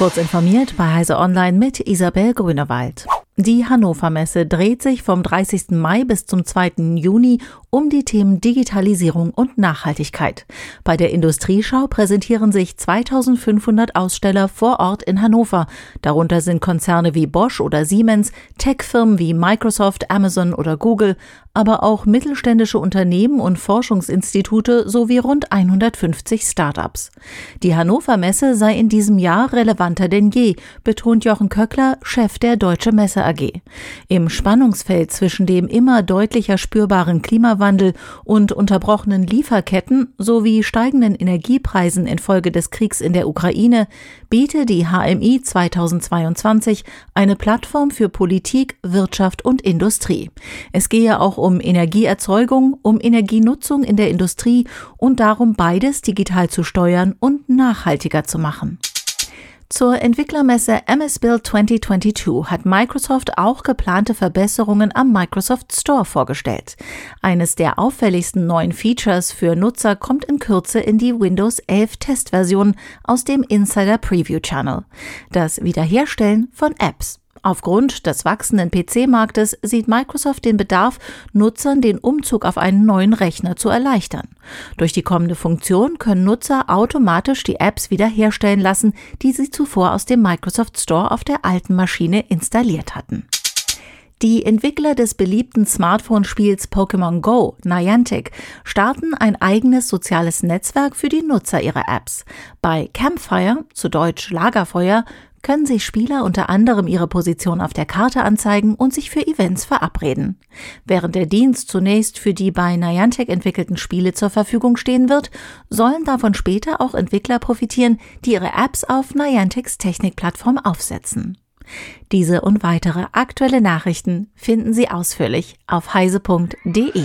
Kurz informiert bei Heise Online mit Isabel Grünewald. Die Hannover Messe dreht sich vom 30. Mai bis zum 2. Juni um die Themen Digitalisierung und Nachhaltigkeit. Bei der Industrieschau präsentieren sich 2500 Aussteller vor Ort in Hannover. Darunter sind Konzerne wie Bosch oder Siemens, Tech-Firmen wie Microsoft, Amazon oder Google, aber auch mittelständische Unternehmen und Forschungsinstitute sowie rund 150 Startups. Die Hannover Messe sei in diesem Jahr relevanter denn je, betont Jochen Köckler, Chef der Deutsche Messe AG. Im Spannungsfeld zwischen dem immer deutlicher spürbaren Klimawandel und unterbrochenen Lieferketten sowie steigenden Energiepreisen infolge des Kriegs in der Ukraine biete die HMI 2022 eine Plattform für Politik, Wirtschaft und Industrie. Es gehe auch um Energieerzeugung, um Energienutzung in der Industrie und darum, beides digital zu steuern und nachhaltiger zu machen. Zur Entwicklermesse MS Build 2022 hat Microsoft auch geplante Verbesserungen am Microsoft Store vorgestellt. Eines der auffälligsten neuen Features für Nutzer kommt in Kürze in die Windows 11 Testversion aus dem Insider Preview Channel. Das Wiederherstellen von Apps. Aufgrund des wachsenden PC-Marktes sieht Microsoft den Bedarf, Nutzern den Umzug auf einen neuen Rechner zu erleichtern. Durch die kommende Funktion können Nutzer automatisch die Apps wiederherstellen lassen, die sie zuvor aus dem Microsoft Store auf der alten Maschine installiert hatten. Die Entwickler des beliebten Smartphone-Spiels Pokémon Go, Niantic, starten ein eigenes soziales Netzwerk für die Nutzer ihrer Apps. Bei Campfire, zu Deutsch Lagerfeuer, können sich Spieler unter anderem ihre Position auf der Karte anzeigen und sich für Events verabreden. Während der Dienst zunächst für die bei Niantic entwickelten Spiele zur Verfügung stehen wird, sollen davon später auch Entwickler profitieren, die ihre Apps auf Niantics Technikplattform aufsetzen. Diese und weitere aktuelle Nachrichten finden Sie ausführlich auf heise.de.